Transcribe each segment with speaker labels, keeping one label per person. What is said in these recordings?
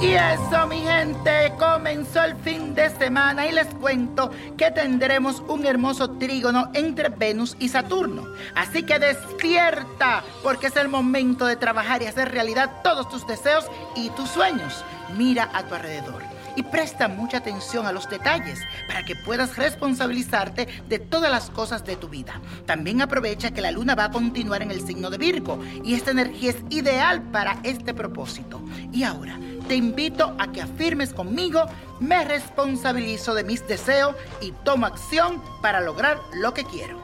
Speaker 1: Eso, mi gente, comenzó el fin de semana y les cuento que tendremos un hermoso trígono entre Venus y Saturno. Así que despierta, porque es el momento de trabajar y hacer realidad todos tus deseos y tus sueños. Mira a tu alrededor y presta mucha atención a los detalles para que puedas responsabilizarte de todas las cosas de tu vida. También aprovecha que la luna va a continuar en el signo de Virgo y esta energía es ideal para este propósito. Y ahora te invito a que afirmes conmigo, me responsabilizo de mis deseos y tomo acción para lograr lo que quiero.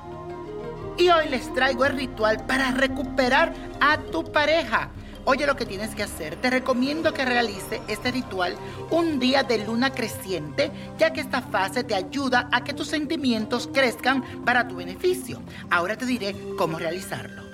Speaker 1: Y hoy les traigo el ritual para recuperar a tu pareja. Oye lo que tienes que hacer. Te recomiendo que realice este ritual un día de luna creciente, ya que esta fase te ayuda a que tus sentimientos crezcan para tu beneficio. Ahora te diré cómo realizarlo.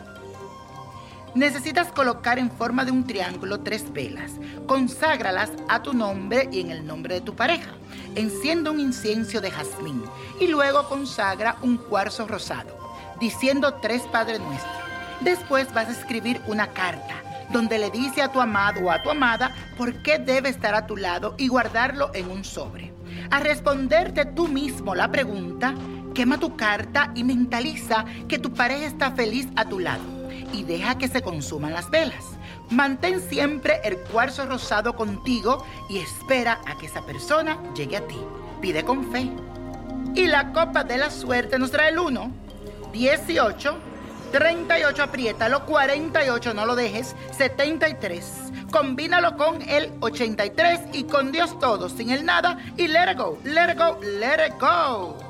Speaker 1: Necesitas colocar en forma de un triángulo tres velas. Conságralas a tu nombre y en el nombre de tu pareja. Enciende un incienso de jazmín y luego consagra un cuarzo rosado, diciendo tres Padre Nuestro. Después vas a escribir una carta donde le dice a tu amado o a tu amada por qué debe estar a tu lado y guardarlo en un sobre. A responderte tú mismo la pregunta, quema tu carta y mentaliza que tu pareja está feliz a tu lado y deja que se consuman las velas. Mantén siempre el cuarzo rosado contigo y espera a que esa persona llegue a ti. Pide con fe. Y la copa de la suerte nos trae el 1, 18, 38, apriétalo, 48, no lo dejes, 73. Combínalo con el 83 y con Dios todo, sin el nada y let it go, let it go, let it go.